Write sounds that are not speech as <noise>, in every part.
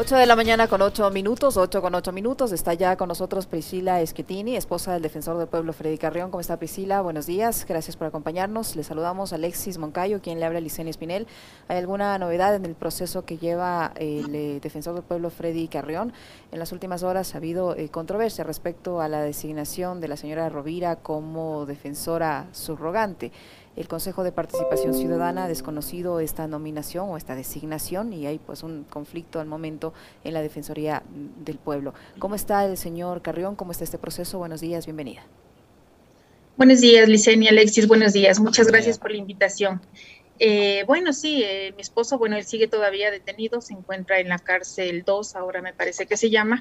8 de la mañana con 8 minutos, 8 con 8 minutos. Está ya con nosotros Priscila Esquetini, esposa del defensor del pueblo Freddy Carrión. ¿Cómo está Priscila? Buenos días, gracias por acompañarnos. Le saludamos a Alexis Moncayo, quien le habla a Licenia Espinel. ¿Hay alguna novedad en el proceso que lleva el eh, defensor del pueblo Freddy Carrión? En las últimas horas ha habido eh, controversia respecto a la designación de la señora Rovira como defensora subrogante. El Consejo de Participación Ciudadana ha desconocido esta nominación o esta designación y hay pues un conflicto al momento en la Defensoría del Pueblo. ¿Cómo está el señor Carrión? ¿Cómo está este proceso? Buenos días, bienvenida. Buenos días, Licenia, Alexis, buenos días. Muchas gracias por la invitación. Eh, bueno, sí, eh, mi esposo, bueno, él sigue todavía detenido, se encuentra en la cárcel 2, ahora me parece que se llama.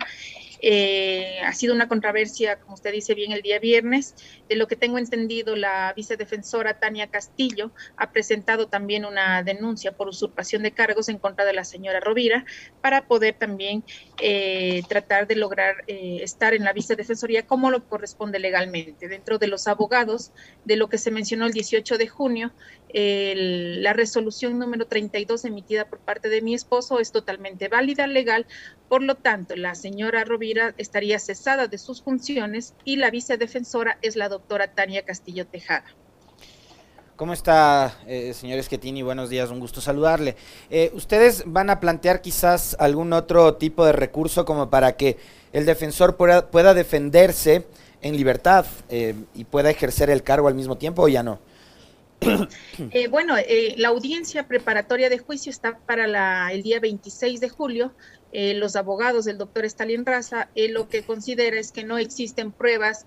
Eh, ha sido una controversia, como usted dice bien, el día viernes. De lo que tengo entendido, la vicedefensora Tania Castillo ha presentado también una denuncia por usurpación de cargos en contra de la señora Rovira para poder también tratar de lograr estar en la vicedefensoría como lo corresponde legalmente. Dentro de los abogados, de lo que se mencionó el 18 de junio, el la resolución número 32 emitida por parte de mi esposo es totalmente válida, legal, por lo tanto, la señora Rovira estaría cesada de sus funciones y la vicedefensora es la doctora Tania Castillo Tejada. ¿Cómo está, eh, señor Esquetini? Buenos días, un gusto saludarle. Eh, ¿Ustedes van a plantear quizás algún otro tipo de recurso como para que el defensor pueda, defenderse en libertad eh, y pueda ejercer el cargo al mismo tiempo o ya no? <coughs> Eh, bueno, eh, la audiencia preparatoria de juicio está para el día 26 de julio. Eh, los abogados del doctor Stalin Raza lo que considera es que no existen pruebas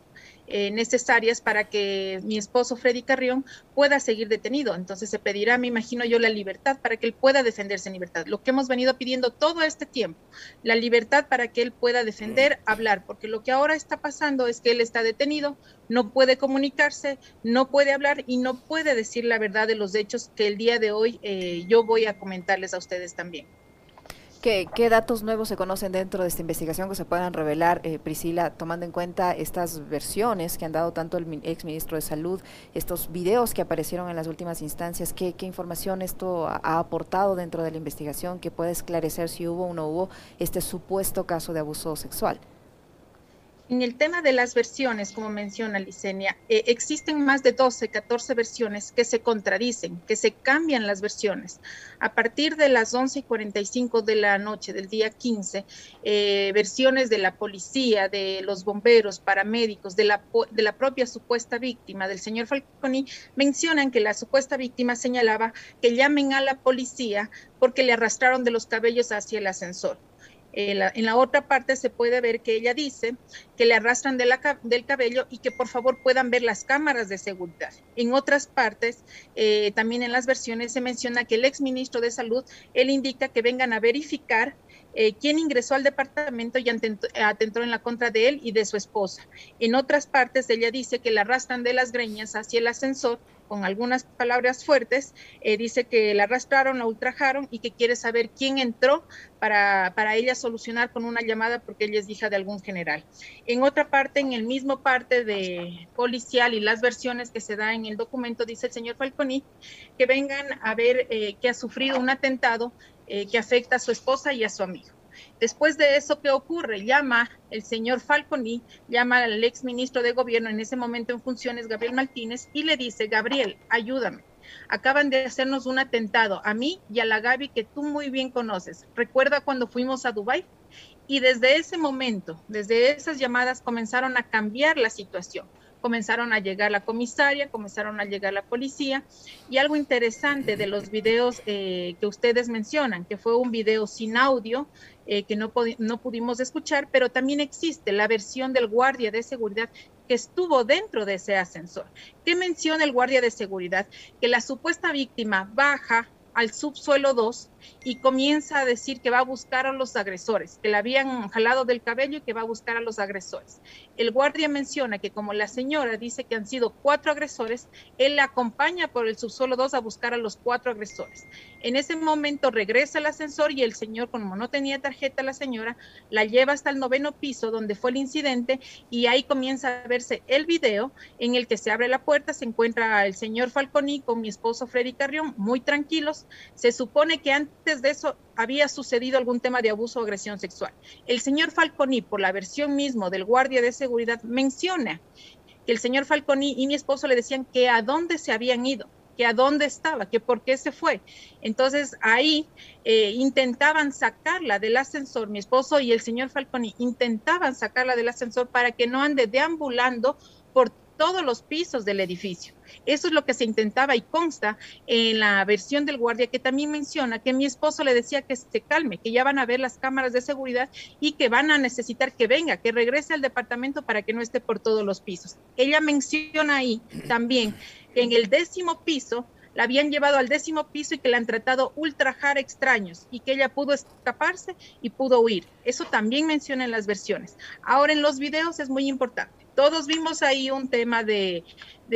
eh, necesarias para que mi esposo Freddy Carrión pueda seguir detenido. Entonces se pedirá, me imagino yo, la libertad para que él pueda defenderse en libertad. Lo que hemos venido pidiendo todo este tiempo, la libertad para que él pueda defender, hablar, porque lo que ahora está pasando es que él está detenido, no puede comunicarse, no puede hablar y no puede decir la verdad de los hechos que el día de hoy eh, yo voy a comentarles a ustedes también. ¿Qué, datos nuevos se conocen dentro de esta investigación que se puedan revelar, eh, Priscila, tomando en cuenta estas versiones que han dado tanto el ex ministro de Salud, estos videos que aparecieron en las últimas instancias? ¿Qué, qué información esto ha, aportado dentro de la investigación que puede esclarecer si hubo o no hubo este supuesto caso de abuso sexual? En el tema de las versiones, como menciona Licenia, eh, existen más de 12, 14 versiones que se contradicen, que se cambian las versiones. A partir de las 11 y 45 de la noche del día 15, eh, versiones de la policía, de los bomberos, paramédicos, de la, de la propia supuesta víctima, del señor Falconi, mencionan que la supuesta víctima señalaba que llamen a la policía porque le arrastraron de los cabellos hacia el ascensor. En la, otra parte se puede ver que ella dice que le arrastran de la, del cabello y que por favor puedan ver las cámaras de seguridad. En otras partes, eh, también en las versiones se menciona que el ex ministro de Salud, él indica que vengan a verificar eh, quién ingresó al departamento y atentó, en la contra de él y de su esposa. En otras partes, ella dice que le arrastran de las greñas hacia el ascensor con algunas palabras fuertes, eh, dice que la arrastraron, la ultrajaron y que quiere saber quién entró para, para ella solucionar con una llamada porque ella es hija de algún general. En otra parte, en el mismo parte de policial y las versiones que se da en el documento, dice el señor Falconi, que vengan a ver eh, que ha sufrido un atentado eh, que afecta a su esposa y a su amigo. Después de eso, ¿qué ocurre? Llama el señor Falconi, llama al ex ministro de gobierno en ese momento en funciones, Gabriel Martínez, y le dice, Gabriel, ayúdame. Acaban de hacernos un atentado a mí y a la Gaby que tú muy bien conoces. ¿Recuerda cuando fuimos a Dubái? Y desde ese momento, desde esas llamadas comenzaron a cambiar la situación comenzaron a llegar la comisaria, comenzaron a llegar la policía y algo interesante de los videos eh, que ustedes mencionan, que fue un video sin audio eh, que no, no pudimos escuchar, pero también existe la versión del guardia de seguridad que estuvo dentro de ese ascensor. ¿Qué menciona el guardia de seguridad? Que la supuesta víctima baja al subsuelo 2 y comienza a decir que va a buscar a los agresores, que la habían jalado del cabello y que va a buscar a los agresores. El guardia menciona que como la señora dice que han sido cuatro agresores, él la acompaña por el subsuelo 2 a buscar a los cuatro agresores. En ese momento regresa al ascensor y el señor, como no tenía tarjeta la señora, la lleva hasta el noveno piso donde fue el incidente y ahí comienza a verse el video en el que se abre la puerta, se encuentra el señor Falconi con mi esposo Freddy Carrión muy tranquilos. Se supone que antes de eso había sucedido algún tema de abuso o agresión sexual. El señor Falconi, por la versión mismo del guardia de seguridad, menciona que el señor Falconi y mi esposo le decían que a dónde se habían ido, que a dónde estaba, que por qué se fue. Entonces ahí eh, intentaban sacarla del ascensor, mi esposo y el señor Falconi intentaban sacarla del ascensor para que no ande deambulando por todos los pisos del edificio. Eso es lo que se intentaba y consta en la versión del guardia que también menciona que mi esposo le decía que se calme, que ya van a ver las cámaras de seguridad y que van a necesitar que venga, que regrese al departamento para que no esté por todos los pisos. Ella menciona ahí también que en el décimo piso la habían llevado al décimo piso y que la han tratado ultrajar extraños y que ella pudo escaparse y pudo huir. Eso también menciona en las versiones. Ahora en los videos es muy importante todos vimos ahí un tema de,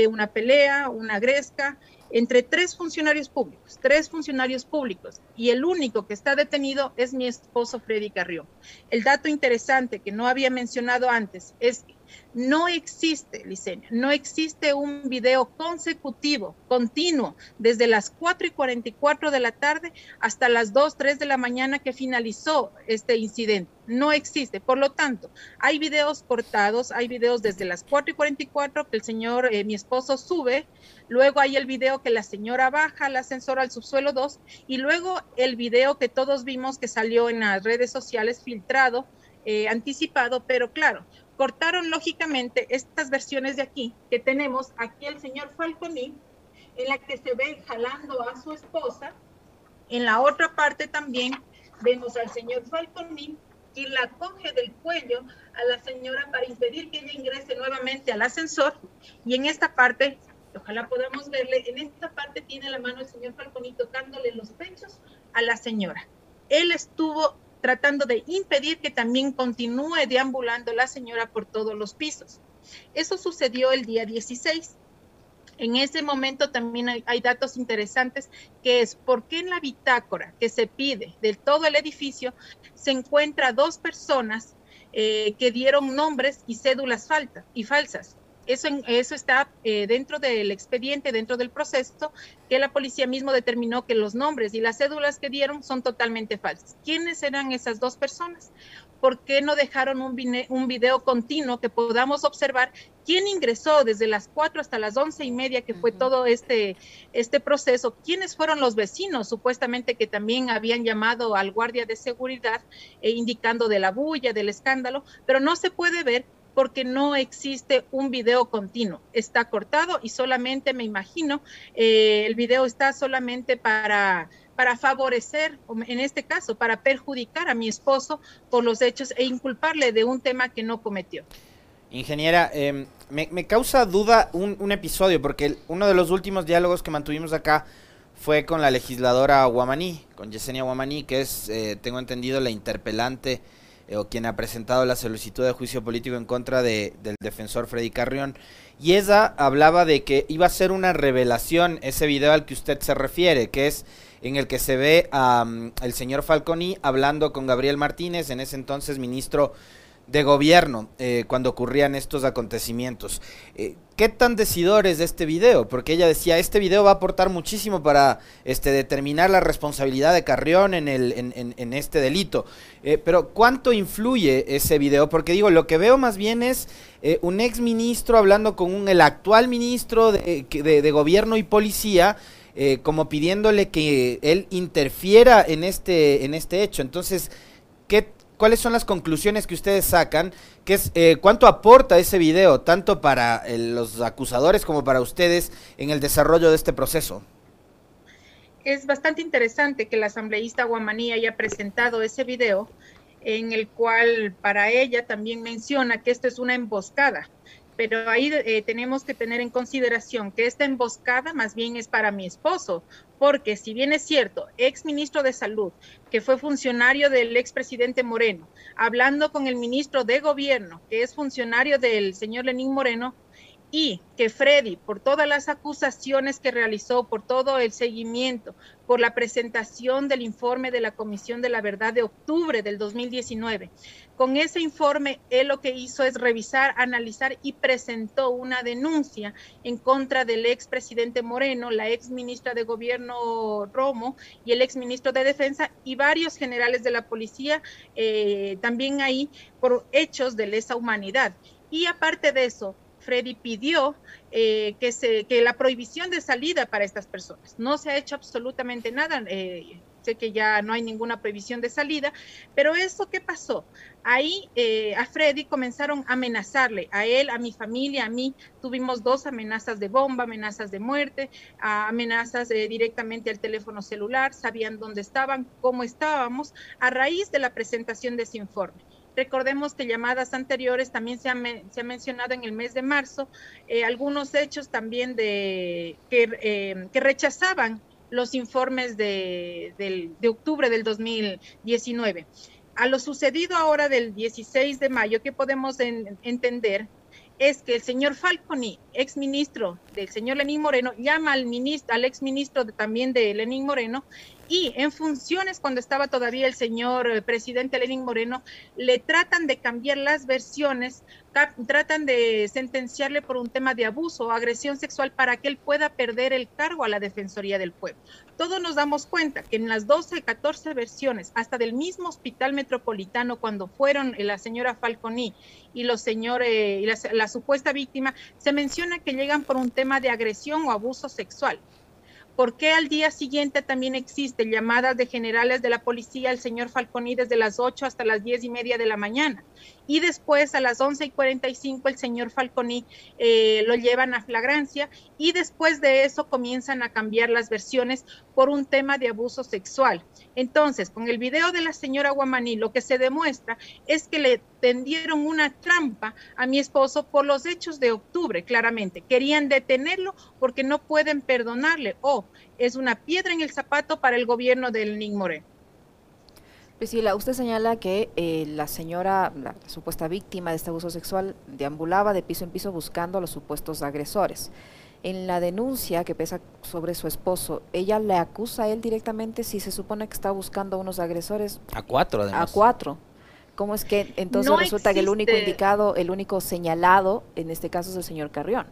una pelea, una gresca entre tres funcionarios públicos, tres funcionarios públicos, y el único que está detenido es mi esposo Freddy Carrión. El dato interesante que no había mencionado antes es que no existe, Licenia, no existe un video consecutivo, continuo, desde las 4 y 44 de la tarde hasta las 2, 3 de la mañana que finalizó este incidente. No existe. Por lo tanto, hay videos cortados, hay videos desde las 4 y 44 que el señor, eh, mi esposo, sube, luego hay el video que la señora baja al ascensor al subsuelo 2 y luego el video que todos vimos que salió en las redes sociales filtrado, eh, anticipado, pero claro, cortaron lógicamente estas versiones de aquí, que tenemos aquí el señor Falconi, en la que se ve jalando a su esposa. En la otra parte también vemos al señor Falconi y la coge del cuello a la señora para impedir que ella ingrese nuevamente al ascensor. Y en esta parte, ojalá podamos verle, en esta parte tiene la mano el señor Falconi tocándole los pechos a la señora. Él estuvo tratando de impedir que también continúe deambulando la señora por todos los pisos. Eso sucedió el día 16. En ese momento también hay, datos interesantes, que es por qué en la bitácora que se pide de todo el edificio se encuentra dos personas eh, que dieron nombres y cédulas faltas y falsas. Eso, eso está eh, dentro del expediente, dentro del proceso, que la policía mismo determinó que los nombres y las cédulas que dieron son totalmente falsas. ¿Quiénes eran esas dos personas? ¿Por qué no dejaron un, un video continuo que podamos observar quién ingresó desde las 4 hasta las once y media, que fue todo este, este proceso? ¿Quiénes fueron los vecinos, supuestamente que también habían llamado al guardia de seguridad e indicando de la bulla, del escándalo? Pero no se puede ver porque no existe un video continuo. Está cortado y solamente me imagino, eh, el video está solamente para para favorecer, en este caso, para perjudicar a mi esposo por los hechos e inculparle de un tema que no cometió. Ingeniera, em, me, causa duda un, episodio, porque uno de los últimos diálogos que mantuvimos acá fue con la legisladora Guamaní, con Yesenia Guamaní, que es, eh, tengo entendido, la interpelante eh, o quien ha presentado la solicitud de juicio político en contra de, del defensor Freddy Carrión. Y ella hablaba de que iba a ser una revelación ese video al que usted se refiere, que es en el que se ve al el señor Falconi hablando con Gabriel Martínez, en ese entonces ministro de gobierno eh, cuando ocurrían estos acontecimientos. Eh, ¿Qué tan decidor es este video? Porque ella decía, este video va a aportar muchísimo para este, determinar la responsabilidad de Carrión en, el, en, este delito. Eh, pero ¿cuánto influye ese video? Porque digo, lo que veo más bien es un ex ministro hablando con un, el actual ministro de, de, de gobierno y policía. como pidiéndole que él interfiera en este, en este hecho. Entonces, ¿qué cuáles son las conclusiones que ustedes sacan, que es eh, cuánto aporta ese video, tanto para eh, los acusadores como para ustedes en el desarrollo de este proceso. Es bastante interesante que la asambleísta Guamaní haya presentado ese video en el cual para ella también menciona que esto es una emboscada pero ahí eh, tenemos que tener en consideración que esta emboscada más bien es para mi esposo, porque si bien es cierto, ex ministro de Salud, que fue funcionario del expresidente Moreno, hablando con el ministro de Gobierno, que es funcionario del señor Lenín Moreno, y que Freddy, por todas las acusaciones que realizó, por todo el seguimiento, por la presentación del informe de la Comisión de la Verdad de octubre del 2019, con ese informe él lo que hizo es revisar, analizar y presentó una denuncia en contra del expresidente Moreno, la ex ministra de Gobierno Romo y el ex ministro de Defensa y varios generales de la policía eh, también ahí por hechos de lesa humanidad. Y aparte de eso, Freddy pidió eh, que, se, que la prohibición de salida para estas personas. No se ha hecho absolutamente nada. Eh, sé que ya no hay ninguna prohibición de salida, pero eso qué pasó? Ahí eh, a Freddy comenzaron a amenazarle, a él, a mi familia, a mí. Tuvimos dos amenazas de bomba, amenazas de muerte, amenazas directamente al teléfono celular, sabían dónde estaban, cómo estábamos, a raíz de la presentación de ese informe. Recordemos que llamadas anteriores también se ha, se ha mencionado en el mes de marzo eh, algunos hechos también de que, eh, rechazaban los informes de, de, octubre del 2019. A lo sucedido ahora del 16 de mayo, ¿qué podemos entender? Es que el señor Falconi, ex ministro del señor Lenín Moreno, llama al ministro, al ex ministro también de Lenín Moreno y en funciones cuando estaba todavía el señor eh, presidente Lenin Moreno, le tratan de cambiar las versiones, tratan de sentenciarle por un tema de abuso o agresión sexual para que él pueda perder el cargo a la Defensoría del Pueblo. Todos nos damos cuenta que en las 12, 14 versiones, hasta del mismo hospital metropolitano, cuando fueron la señora Falconi y los señores, y la supuesta víctima, se menciona que llegan por un tema de agresión o abuso sexual. ¿Por qué al día siguiente también existen llamadas de generales de la policía al señor Falconi desde las 8 hasta las 10 y media de la mañana? Y después a las 11 y 45 el señor Falconi eh, lo llevan a flagrancia y después de eso comienzan a cambiar las versiones por un tema de abuso sexual. Entonces, con el video de la señora Guamaní, lo que se demuestra es que le tendieron una trampa a mi esposo por los hechos de octubre, claramente. Querían detenerlo porque no pueden perdonarle o es una piedra en el zapato para el gobierno del Nick Moreno. Priscila, usted señala que eh, la señora, la, supuesta víctima de este abuso sexual, deambulaba de piso en piso buscando a los supuestos agresores en la denuncia que pesa sobre su esposo, ella le acusa a él directamente si se supone que está buscando a unos agresores. A cuatro, además. A cuatro. ¿Cómo es que entonces resulta que el único indicado, el único señalado en este caso es el señor Carrión?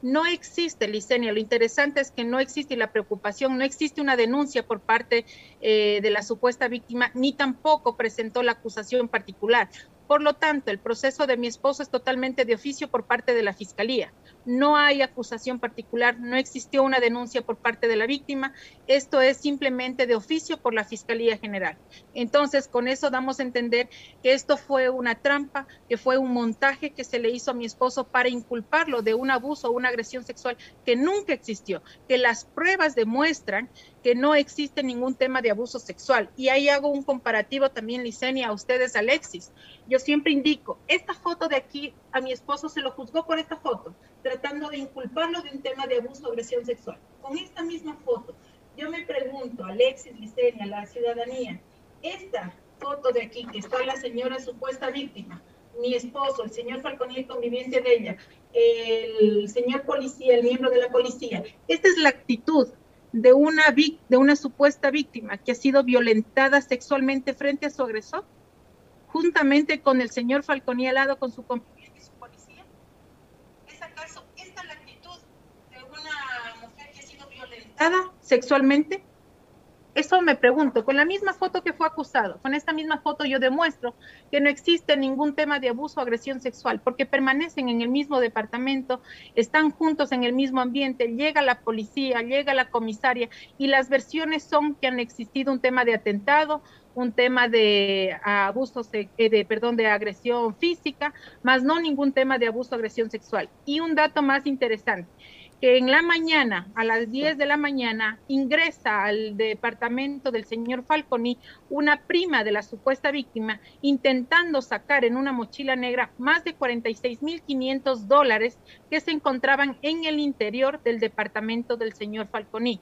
No existe, Licenia. Lo interesante es que no existe la preocupación, no existe una denuncia por parte eh, de la supuesta víctima, ni tampoco presentó la acusación particular. Por lo tanto, el proceso de mi esposo es totalmente de oficio por parte de la Fiscalía. No hay acusación particular, no existió una denuncia por parte de la víctima. Esto es simplemente de oficio por la Fiscalía General. Entonces, con eso damos a entender que esto fue una trampa, que fue un montaje que se le hizo a mi esposo para inculparlo de un abuso o una agresión sexual que nunca existió, que las pruebas demuestran que no existe ningún tema de abuso sexual. Y ahí hago un comparativo también, Licenia, a ustedes, Alexis. Yo siempre indico, esta foto de aquí, a mi esposo se lo juzgó por esta foto, tratando de inculparlo de un tema de abuso o agresión sexual. Con esta misma foto, yo me pregunto, Alexis, Licenia, la ciudadanía, esta foto de aquí, que está la señora supuesta víctima, mi esposo, el señor Falconi, el conviviente de ella, el señor policía, el miembro de la policía. Esta es la actitud de una, de una supuesta víctima que ha sido violentada sexualmente frente a su agresor, juntamente con el señor Falconi al lado con su compañero y su policía? ¿Es acaso esta la actitud de una mujer que ha sido violentada sexualmente? Eso me pregunto, con la misma foto que fue acusado, con esta misma foto yo demuestro que no existe ningún tema de abuso o agresión sexual, porque permanecen en el mismo departamento, están juntos en el mismo ambiente, llega la policía, llega la comisaria y las versiones son que han existido un tema de atentado, un tema de abuso, eh, de, perdón, de agresión física, más no ningún tema de abuso agresión sexual. Y un dato más interesante, que en la mañana, a las 10 de la mañana, ingresa al departamento del señor Falconi una prima de la supuesta víctima intentando sacar en una mochila negra más de 46.500 dólares que se encontraban en el interior del departamento del señor Falconi.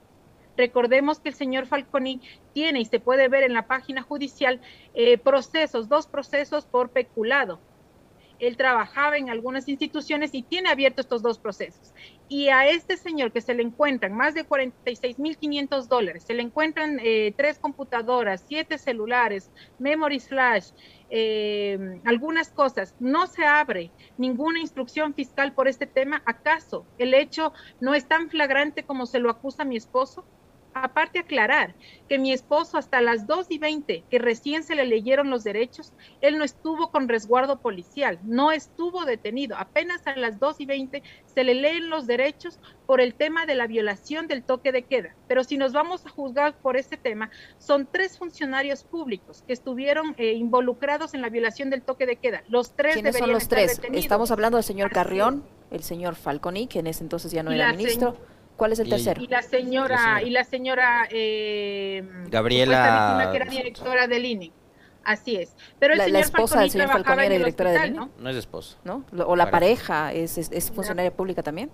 Recordemos que el señor Falconi tiene, y se puede ver en la página judicial, eh, procesos, dos procesos por peculado él trabajaba en algunas instituciones y tiene abiertos estos dos procesos. Y a este señor que se le encuentran más de 46.500 dólares, se le encuentran eh, tres computadoras, siete celulares, memory flash, eh, algunas cosas, no se abre ninguna instrucción fiscal por este tema, ¿acaso el hecho no es tan flagrante como se lo acusa mi esposo? Aparte aclarar que mi esposo hasta las 2 y 20, que recién se le leyeron los derechos, él no estuvo con resguardo policial, no estuvo detenido. Apenas a las 2 y 20 se le leen los derechos por el tema de la violación del toque de queda. Pero si nos vamos a juzgar por este tema, son tres funcionarios públicos que estuvieron eh, involucrados en la violación del toque de queda. Los tres ¿Quiénes son los tres? Estamos hablando del señor Carrión, el señor Falconi, que en ese entonces ya no era ministro. ¿Cuál es el tercero? Y la señora, y la señora eh, Gabriela, que era directora del INE. Así es. Pero el la, señor esposa del señor Falconi era directora del INE. ¿no? no es esposa. ¿No? O la pareja es, es, funcionaria pública también.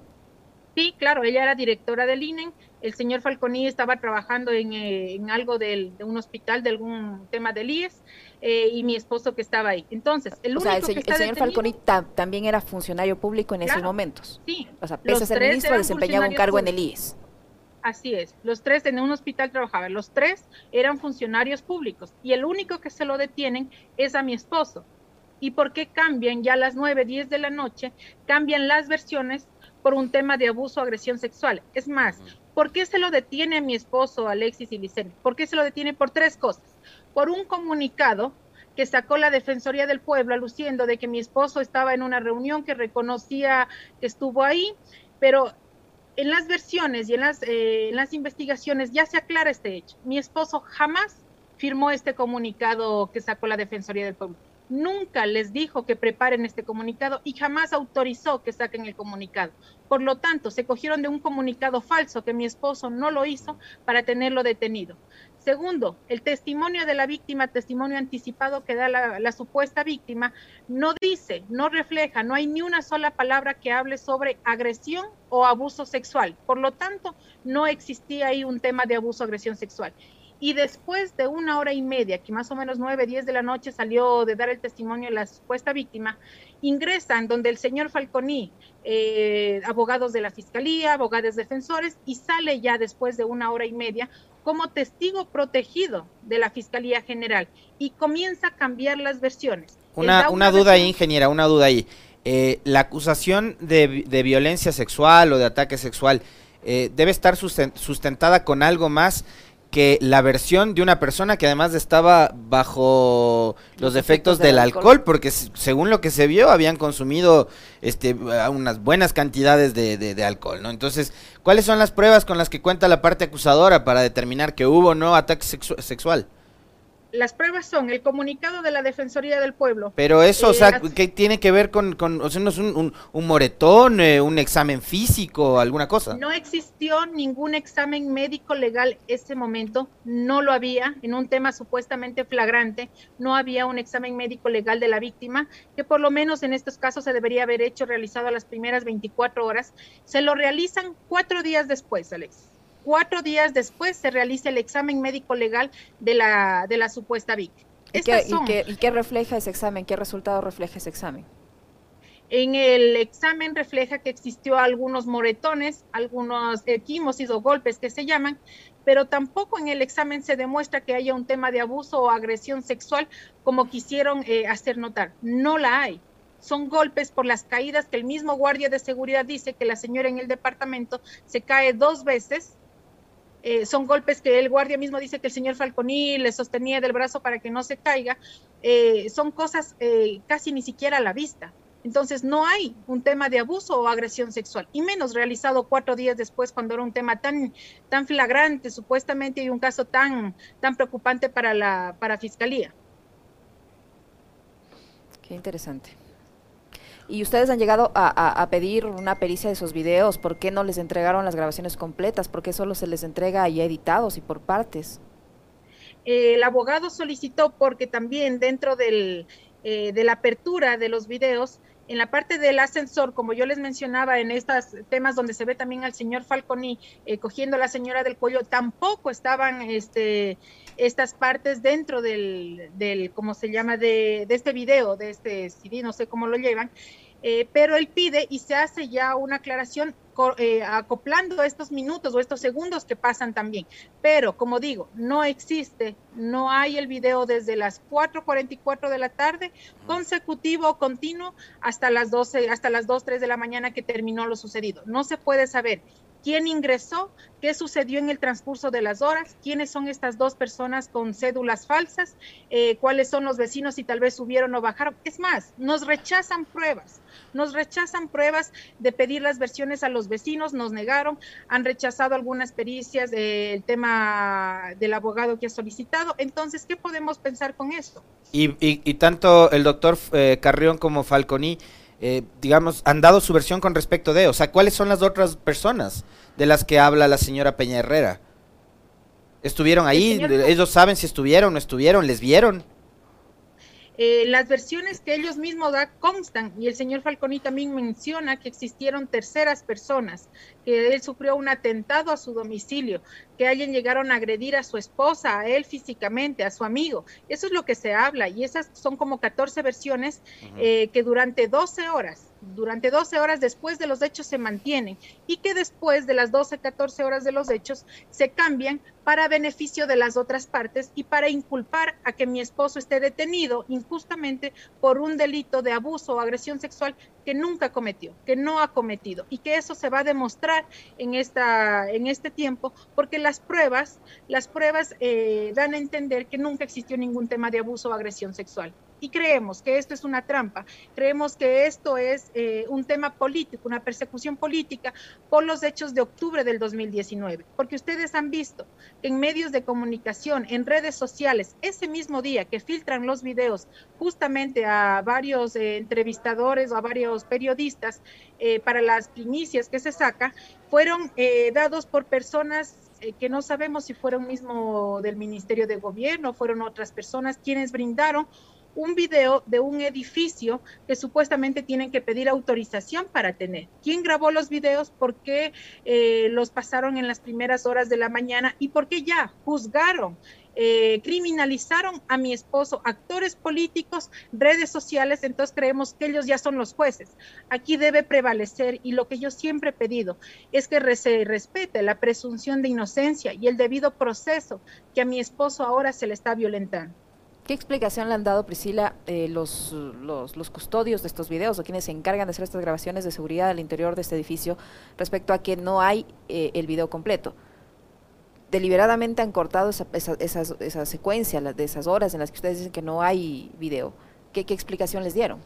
Sí, claro, ella era directora del INE. El señor Falconi estaba trabajando en, eh, en algo del, de un hospital, de algún tema del IES. Eh, y mi esposo que estaba ahí. Entonces, el único el, que señor Falconi también era funcionario público en esos momentos. Sí. O sea, pese a ser ministro, desempeñaba un cargo en el IES. Así es, los tres en un hospital trabajaban, los tres eran funcionarios públicos y el único que se lo detienen es a mi esposo. ¿Y por qué cambian ya a las 9, 10 de la noche? Cambian las versiones por un tema de abuso o agresión sexual. Es más, ¿por qué se lo detiene a mi esposo Alexis y Licen? ¿Por qué se lo detiene? Por tres cosas por un comunicado que sacó la Defensoría del Pueblo aluciendo de que mi esposo estaba en una reunión que reconocía que estuvo ahí, pero en las versiones y en las, eh, en las investigaciones ya se aclara este hecho. Mi esposo jamás firmó este comunicado que sacó la Defensoría del Pueblo. Nunca les dijo que preparen este comunicado y jamás autorizó que saquen el comunicado. Por lo tanto, se cogieron de un comunicado falso que mi esposo no lo hizo para tenerlo detenido. Segundo, el testimonio de la víctima, testimonio anticipado que da la, supuesta víctima, no dice, no refleja, no hay ni una sola palabra que hable sobre agresión o abuso sexual. Por lo tanto, no existía ahí un tema de abuso o agresión sexual. Y después de una hora y media, que más o menos nueve, diez de la noche salió de dar el testimonio de la supuesta víctima, ingresan donde el señor Falconi, eh, abogados de la fiscalía, abogados defensores, y sale ya después de una hora y media como testigo protegido de la Fiscalía General y comienza a cambiar las versiones. Una, una, duda ahí, ingeniera, una duda ahí. Eh, la acusación de, violencia sexual o de ataque sexual eh, debe estar sustentada con algo más que la versión de una persona que además estaba bajo los, efectos, del, alcohol, porque según lo que se vio habían consumido este unas buenas cantidades de, de, alcohol, ¿no? Entonces, ¿cuáles son las pruebas con las que cuenta la parte acusadora para determinar que hubo no ataque sexual? Las pruebas son el comunicado de la Defensoría del Pueblo. Pero eso, o sea, eh, ¿qué tiene que ver con, con o sea, no es un, un, moretón, eh, un examen físico, alguna cosa? No existió ningún examen médico legal ese momento, no lo había, en un tema supuestamente flagrante, no había un examen médico legal de la víctima, que por lo menos en estos casos se debería haber hecho, realizado a las primeras 24 horas. Se lo realizan cuatro días después, Alex cuatro días después se realiza el examen médico legal de la, de la supuesta víctima. ¿Y qué, ¿Y, qué, refleja ese examen? ¿Qué resultado refleja ese examen? En el examen refleja que existió algunos moretones, algunos equimosis o golpes que se llaman, pero tampoco en el examen se demuestra que haya un tema de abuso o agresión sexual como quisieron eh, hacer notar. No la hay. Son golpes por las caídas que el mismo guardia de seguridad dice que la señora en el departamento se cae dos veces eh, son golpes que el guardia mismo dice que el señor Falconi le sostenía del brazo para que no se caiga, eh, son cosas eh, casi ni siquiera a la vista. Entonces no hay un tema de abuso o agresión sexual, y menos realizado cuatro días después cuando era un tema tan, tan flagrante supuestamente y un caso tan, tan preocupante para la para fiscalía. Qué interesante. Y ustedes han llegado a, pedir una pericia de esos videos. ¿Por qué no les entregaron las grabaciones completas? ¿Por qué solo se les entrega ya editados y por partes? el abogado solicitó porque también dentro del, eh, de la apertura de los videos En la parte del ascensor, como yo les mencionaba en estos temas donde se ve también al señor Falconi eh, cogiendo a la señora del cuello, tampoco estaban este, estas partes dentro del, del ¿cómo se llama?, de, de este video, de este CD, no sé cómo lo llevan. Eh, pero él pide y se hace ya una aclaración eh, acoplando estos minutos o estos segundos que pasan también. Pero, como digo, no existe, no hay el video desde las 4.44 de la tarde, consecutivo o continuo, hasta las 12, hasta las 2, 3 de la mañana que terminó lo sucedido. No se puede saber quién ingresó, qué sucedió en el transcurso de las horas, quiénes son estas dos personas con cédulas falsas, eh, cuáles son los vecinos y tal vez subieron o bajaron. Es más, nos rechazan pruebas, nos rechazan pruebas de pedir las versiones a los vecinos, nos negaron, han rechazado algunas pericias del tema del abogado que ha solicitado. Entonces, ¿qué podemos pensar con esto? Y, tanto el doctor eh, Carrión como Falconi eh, digamos, han dado su versión con respecto de, o sea, ¿cuáles son las otras personas de las que habla la señora Peña Herrera? ¿Estuvieron ahí? ¿Ellos saben si estuvieron, no estuvieron, les vieron? Eh, las versiones que ellos mismos da constan y el señor Falconi también menciona que existieron terceras personas, que él sufrió un atentado a su domicilio, que alguien llegaron a agredir a su esposa, a él físicamente, a su amigo. Eso es lo que se habla y esas son como 14 versiones eh, que durante 12 horas durante 12 horas después de los hechos se mantienen y que después de las 12, 14 horas de los hechos se cambian para beneficio de las otras partes y para inculpar a que mi esposo esté detenido injustamente por un delito de abuso o agresión sexual que nunca cometió, que no ha cometido y que eso se va a demostrar en, esta, en este tiempo porque las pruebas, las pruebas eh, dan a entender que nunca existió ningún tema de abuso o agresión sexual y creemos que esto es una trampa, creemos que esto es eh, un tema político, una persecución política por los hechos de octubre del 2019, porque ustedes han visto que en medios de comunicación, en redes sociales, ese mismo día que filtran los videos justamente a varios eh, entrevistadores o a varios periodistas eh, para las primicias que se saca, fueron dados por personas que no sabemos si fueron mismo del Ministerio de Gobierno, fueron otras personas quienes brindaron un video de un edificio que supuestamente tienen que pedir autorización para tener. ¿Quién grabó los videos? ¿Por qué eh, los pasaron en las primeras horas de la mañana? ¿Y por qué ya juzgaron? Eh, criminalizaron a mi esposo, actores políticos, redes sociales, entonces creemos que ellos ya son los jueces. Aquí debe prevalecer y lo que yo siempre he pedido es que se respete la presunción de inocencia y el debido proceso que a mi esposo ahora se le está violentando. ¿Qué explicación le han dado, Priscila, eh, los, los, custodios de estos videos o quienes se encargan de hacer estas grabaciones de seguridad al interior de este edificio respecto a que no hay eh, el video completo? Deliberadamente han cortado esa, esa, esa, secuencia de esas horas en las que ustedes dicen que no hay video. ¿Qué, qué explicación les dieron?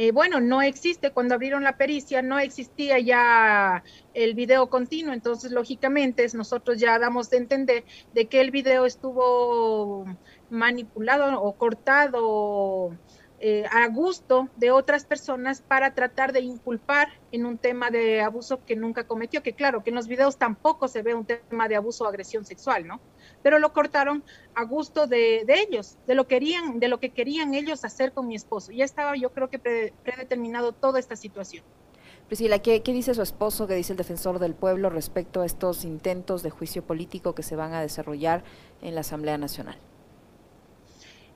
Eh, bueno, no existe, cuando abrieron la pericia no existía ya el video continuo, entonces lógicamente nosotros ya damos de entender de que el video estuvo manipulado o cortado eh, a gusto de otras personas para tratar de inculpar en un tema de abuso que nunca cometió, que claro, que en los videos tampoco se ve un tema de abuso o agresión sexual, ¿no? Pero lo cortaron a gusto de, ellos, de lo, querían, de lo que querían ellos hacer con mi esposo. Ya estaba yo creo que predeterminado toda esta situación. Priscila, ¿qué, ¿qué dice su esposo, qué dice el defensor del pueblo respecto a estos intentos de juicio político que se van a desarrollar en la Asamblea Nacional?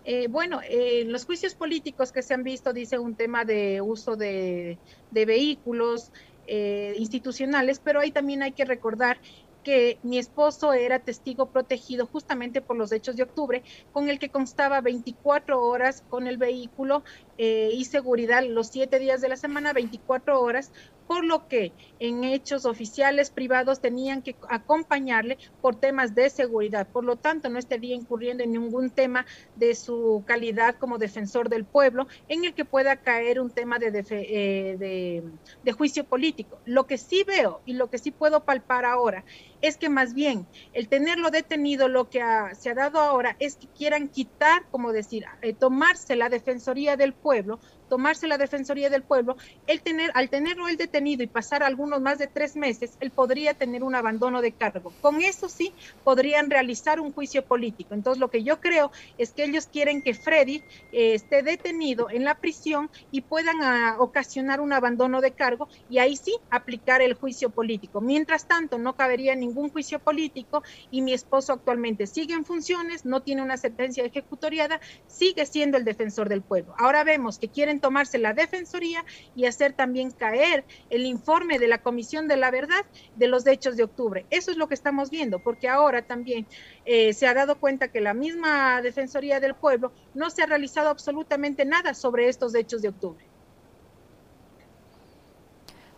Eh, bueno, eh, los juicios políticos que se han visto dice un tema de uso de, vehículos eh, institucionales, pero ahí también hay que recordar que mi esposo era testigo protegido justamente por los hechos de octubre, con el que constaba 24 horas con el vehículo y seguridad los siete días de la semana, 24 horas, por lo que en hechos oficiales privados tenían que acompañarle por temas de seguridad. Por lo tanto, no estaría incurriendo en ningún tema de su calidad como defensor del pueblo en el que pueda caer un tema de, eh, de, juicio político. Lo que sí veo y lo que sí puedo palpar ahora es que más bien el tenerlo detenido, lo que se ha dado ahora es que quieran quitar, como decir, eh, tomarse la Defensoría del Pueblo tomarse la Defensoría del Pueblo, él tener, al tenerlo él detenido y pasar algunos más de tres meses, él podría tener un abandono de cargo. Con eso sí podrían realizar un juicio político. Entonces lo que yo creo es que ellos quieren que Freddy eh, esté detenido en la prisión y puedan ah, ocasionar un abandono de cargo y ahí sí aplicar el juicio político. Mientras tanto, no cabería ningún juicio político y mi esposo actualmente sigue en funciones, no tiene una sentencia ejecutoriada, sigue siendo el defensor del pueblo. Ahora vemos que quieren tomarse la defensoría y hacer también caer el informe de la Comisión de la Verdad de los hechos de octubre. Eso es lo que estamos viendo, porque ahora también eh, se ha dado cuenta que la misma Defensoría del Pueblo no se ha realizado absolutamente nada sobre estos hechos de octubre.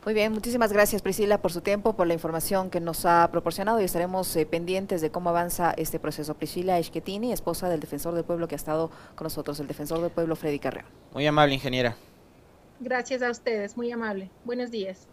Muy bien, muchísimas gracias Priscila por su tiempo, por la información que nos ha proporcionado y estaremos eh, pendientes de cómo avanza este proceso. Priscila Eschetini, esposa del defensor del pueblo que ha estado con nosotros, el defensor del pueblo Freddy Carreón. Muy amable, ingeniera. Gracias a ustedes, muy amable. Buenos días.